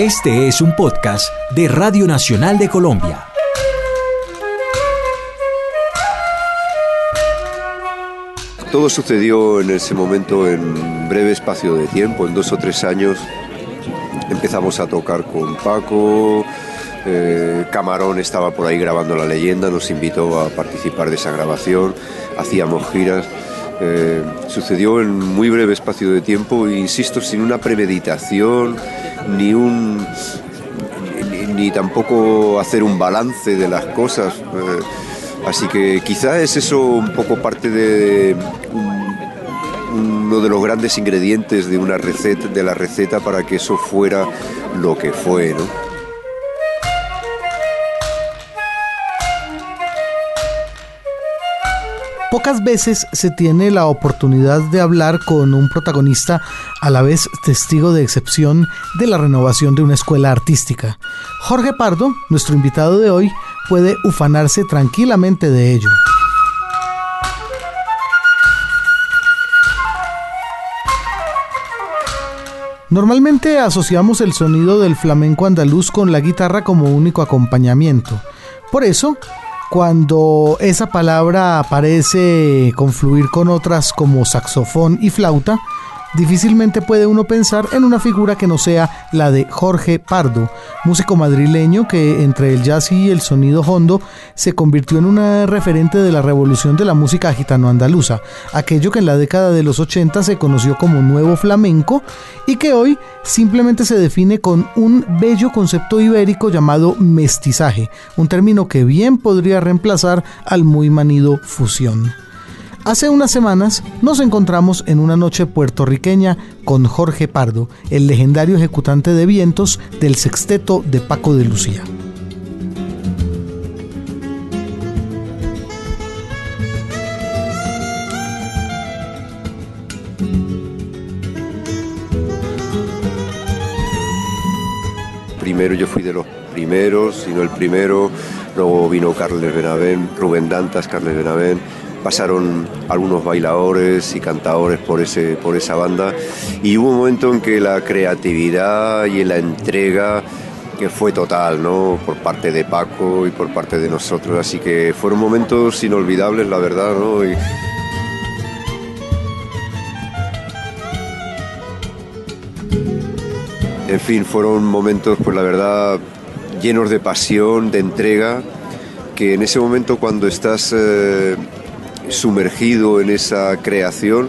Este es un podcast de Radio Nacional de Colombia. Todo sucedió en ese momento en breve espacio de tiempo, en dos o tres años. Empezamos a tocar con Paco, eh, Camarón estaba por ahí grabando la leyenda, nos invitó a participar de esa grabación, hacíamos giras. Eh, sucedió en muy breve espacio de tiempo, insisto, sin una premeditación, ni un ni, tampoco hacer un balance de las cosas. Eh, así que quizá es eso un poco parte de uno de los grandes ingredientes de una receta, de la receta para que eso fuera lo que fue, ¿no? Pocas veces se tiene la oportunidad de hablar con un protagonista a la vez testigo de excepción de la renovación de una escuela artística. Jorge Pardo, nuestro invitado de hoy, puede ufanarse tranquilamente de ello. Normalmente asociamos el sonido del flamenco andaluz con la guitarra como único acompañamiento. Por eso, cuando esa palabra aparece confluir con otras como saxofón y flauta, Difícilmente puede uno pensar en una figura que no sea la de Jorge Pardo, músico madrileño que entre el jazz y el sonido hondo se convirtió en una referente de la revolución de la música gitano-andaluza, aquello que en la década de los 80 se conoció como nuevo flamenco y que hoy simplemente se define con un bello concepto ibérico llamado mestizaje, un término que bien podría reemplazar al muy manido fusión. Hace unas semanas nos encontramos en una noche puertorriqueña con Jorge Pardo, el legendario ejecutante de vientos del sexteto de Paco de Lucía. Primero yo fui de los primeros, sino el primero, luego vino Carles Benavén, Rubén Dantas, Carles Benavén, pasaron algunos bailadores y cantadores por, ese, por esa banda y hubo un momento en que la creatividad y la entrega que fue total, ¿no? Por parte de Paco y por parte de nosotros, así que fueron momentos inolvidables, la verdad, ¿no? En fin, fueron momentos, pues la verdad, llenos de pasión, de entrega, que en ese momento cuando estás eh, sumergido en esa creación,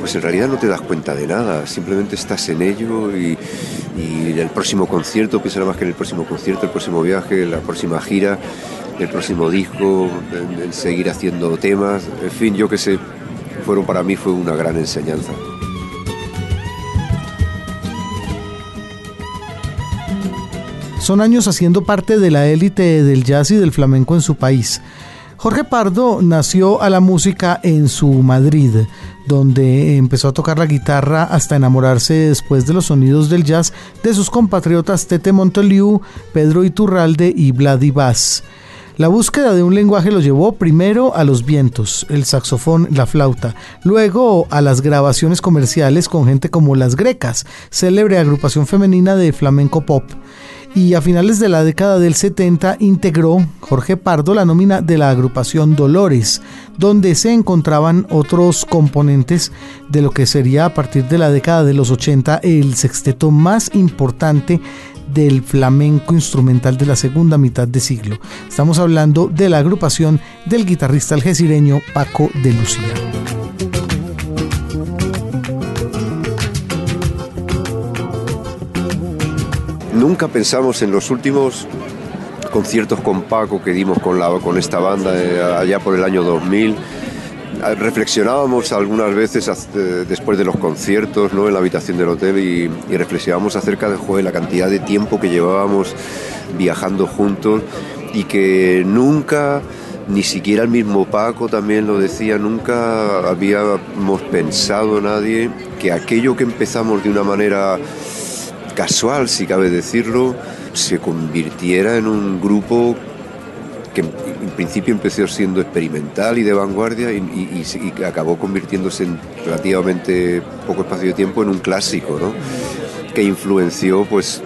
pues en realidad no te das cuenta de nada, simplemente estás en ello y, y el próximo concierto, piensa nada más que en el próximo concierto, el próximo viaje, la próxima gira, el próximo disco, en, seguir haciendo temas, en fin, yo que sé, fueron para mí fue una gran enseñanza. Son años haciendo parte de la élite del jazz y del flamenco en su país. Jorge Pardo nació a la música en su Madrid, donde empezó a tocar la guitarra hasta enamorarse después de los sonidos del jazz de sus compatriotas Tete Montoliu, Pedro Iturralde y Vladi. La búsqueda de un lenguaje lo llevó primero a los vientos, el saxofón, la flauta, luego a las grabaciones comerciales con gente como Las Grecas, célebre agrupación femenina de flamenco pop y a finales de la década del 70 integró Jorge Pardo la nómina de la agrupación Dolores, donde se encontraban otros componentes de lo que sería a partir de la década de los 80 el sexteto más importante del flamenco instrumental de la segunda mitad de siglo. Estamos hablando de la agrupación del guitarrista algecireño Paco de Lucía. Nunca pensamos en los últimos conciertos con Paco que dimos con, la, con esta banda eh, allá por el año 2000. Ah, reflexionábamos algunas veces después de los conciertos ¿no? en la habitación del hotel y, reflexionábamos acerca de la cantidad de tiempo que llevábamos viajando juntos y que nunca, ni siquiera el mismo Paco también lo decía, nunca habíamos pensado nadie que aquello que empezamos de una manera casual, si cabe decirlo, se convirtiera en un grupo que en principio empezó siendo experimental y de vanguardia y, acabó convirtiéndose en relativamente poco espacio de tiempo en un clásico, ¿no? que influenció pues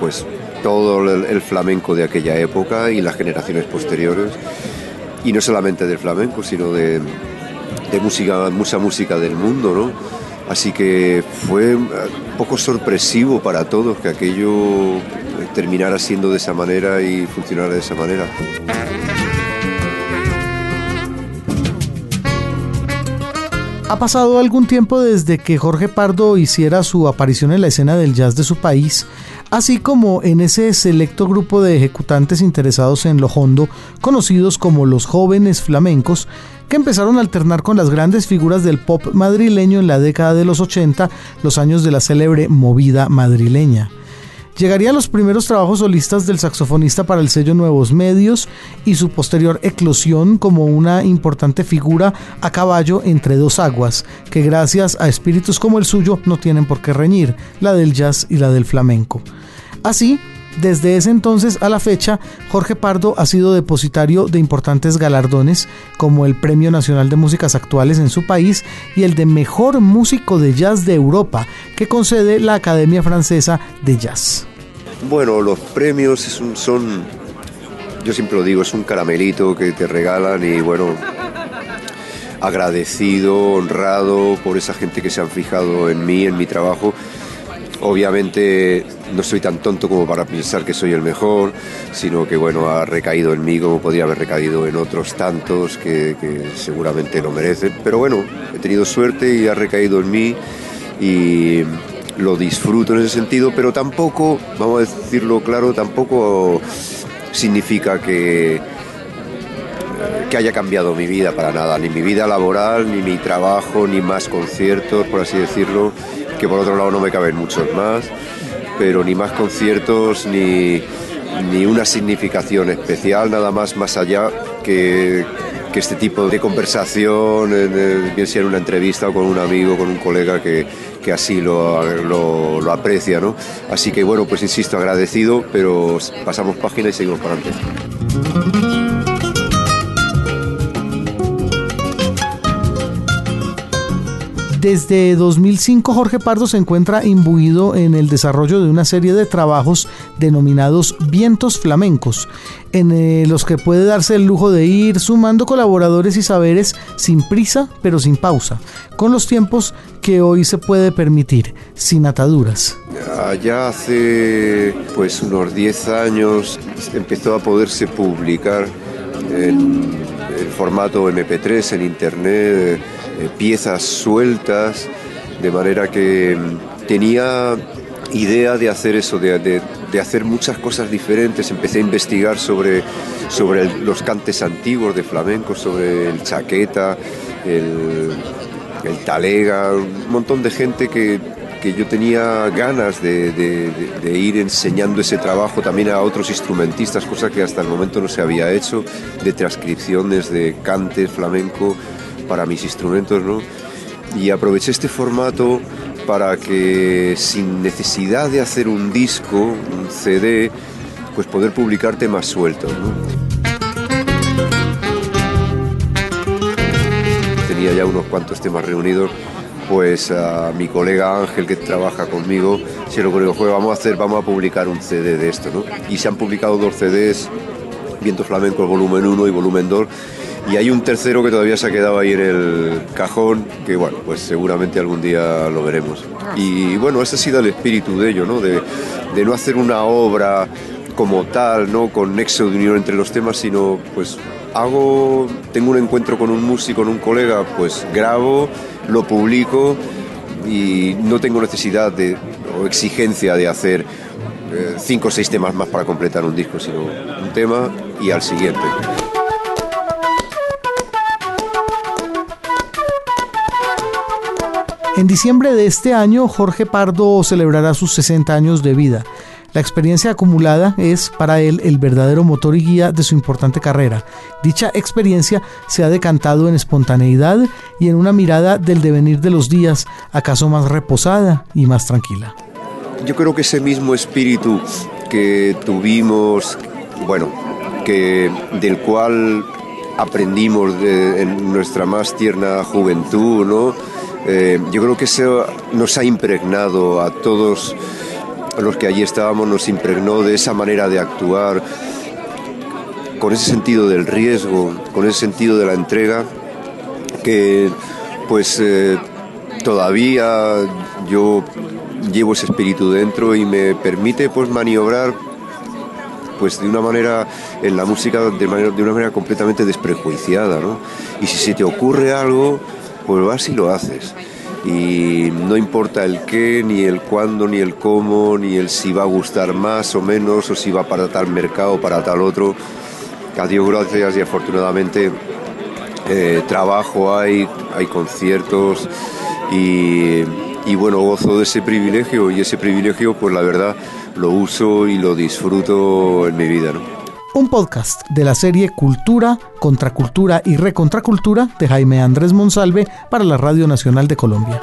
pues todo el, flamenco de aquella época y las generaciones posteriores. Y no solamente del flamenco, sino de, mucha música del mundo, ¿no? Así que fue un poco sorpresivo para todos que aquello terminara siendo de esa manera y funcionara de esa manera. Ha pasado algún tiempo desde que Jorge Pardo hiciera su aparición en la escena del jazz de su país, así como en ese selecto grupo de ejecutantes interesados en lo hondo, conocidos como los jóvenes flamencos, que empezaron a alternar con las grandes figuras del pop madrileño en la década de los 80, los años de la célebre movida madrileña. Llegarían los primeros trabajos solistas del saxofonista para el sello Nuevos Medios y su posterior eclosión como una importante figura a caballo entre dos aguas, que gracias a espíritus como el suyo no tienen por qué reñir, la del jazz y la del flamenco. Así, desde ese entonces a la fecha, Jorge Pardo ha sido depositario de importantes galardones como el Premio Nacional de Músicas Actuales en su país y el de Mejor Músico de Jazz de Europa que concede la Academia Francesa de Jazz. Bueno, los premios son, yo siempre lo digo, es un caramelito que te regalan y bueno, agradecido, honrado por esa gente que se han fijado en mí, en mi trabajo. Obviamente no soy tan tonto como para pensar que soy el mejor, sino que bueno, ha recaído en mí como podría haber recaído en otros tantos que, seguramente lo merecen. Pero bueno, he tenido suerte y ha recaído en mí y lo disfruto en ese sentido, pero tampoco, vamos a decirlo claro, tampoco significa que, que haya cambiado mi vida para nada, ni mi vida laboral, ni mi trabajo, ni más conciertos, por así decirlo, que por otro lado no me caben muchos más, pero ni más conciertos, ni, ni una significación especial, nada más más allá que, que este tipo de conversación, bien sea en una entrevista o con un amigo, con un colega que, que así lo, lo, lo, aprecia. ¿no? Así que bueno, pues insisto, agradecido, pero pasamos página y seguimos para adelante. Desde 2005 Jorge Pardo se encuentra imbuido en el desarrollo de una serie de trabajos denominados vientos flamencos, en eh, los que puede darse el lujo de ir sumando colaboradores y saberes sin prisa pero sin pausa, con los tiempos que hoy se puede permitir, sin ataduras. Allá hace pues unos 10 años empezó a poderse publicar en el formato MP3 en internet piezas sueltas, de manera que mm, tenía idea de hacer eso, de, hacer muchas cosas diferentes. Empecé a investigar sobre, sobre los cantes antiguos de flamenco, sobre el chaqueta, el, el talega, un montón de gente que, que yo tenía ganas de, de, ir enseñando ese trabajo también a otros instrumentistas, cosa que hasta el momento no se había hecho, de transcripciones de cantes flamenco para mis instrumentos, ¿no? Y aproveché este formato para que sin necesidad de hacer un disco, un CD, pues poder publicar temas sueltos, ¿no? Tenía ya unos cuantos temas reunidos, pues a mi colega Ángel que trabaja conmigo se lo ocurrió, vamos a hacer, vamos a publicar un CD de esto, ¿no? Y se han publicado dos CDs, Viento Flamenco volumen 1 y volumen 2, y hay un tercero que todavía se ha quedado ahí en el cajón, que bueno, pues seguramente algún día lo veremos. Y bueno, ese ha sido el espíritu de ello, ¿no? De, de no hacer una obra como tal, ¿no? Con nexo de unión entre los temas, sino pues hago, tengo un encuentro con un músico, con un colega, pues grabo, lo publico y no tengo necesidad de, o exigencia de hacer eh, cinco o seis temas más para completar un disco, sino un tema y al siguiente. En diciembre de este año, Jorge Pardo celebrará sus 60 años de vida. La experiencia acumulada es para él el verdadero motor y guía de su importante carrera. Dicha experiencia se ha decantado en espontaneidad y en una mirada del devenir de los días, acaso más reposada y más tranquila. Yo creo que ese mismo espíritu que tuvimos, bueno, que del cual aprendimos en nuestra más tierna juventud, ¿no? Eh, yo creo que eso nos ha impregnado a todos los que allí estábamos nos impregnó de esa manera de actuar, con ese sentido del riesgo, con ese sentido de la entrega, que pues eh, todavía yo llevo ese espíritu dentro y me permite pues maniobrar pues de una manera en la música de, de una manera completamente desprejuiciada, ¿no? Y si se te ocurre algo, pues vas y lo haces. Y no importa el qué, ni el cuándo, ni el cómo, ni el si va a gustar más o menos, o si va para tal mercado o para tal otro. A Dios gracias y afortunadamente eh, trabajo hay, hay conciertos y, y bueno, gozo de ese privilegio y ese privilegio pues la verdad lo uso y lo disfruto en mi vida. ¿no? Un podcast de la serie Cultura, Contracultura y Recontracultura de Jaime Andrés Monsalve para la Radio Nacional de Colombia.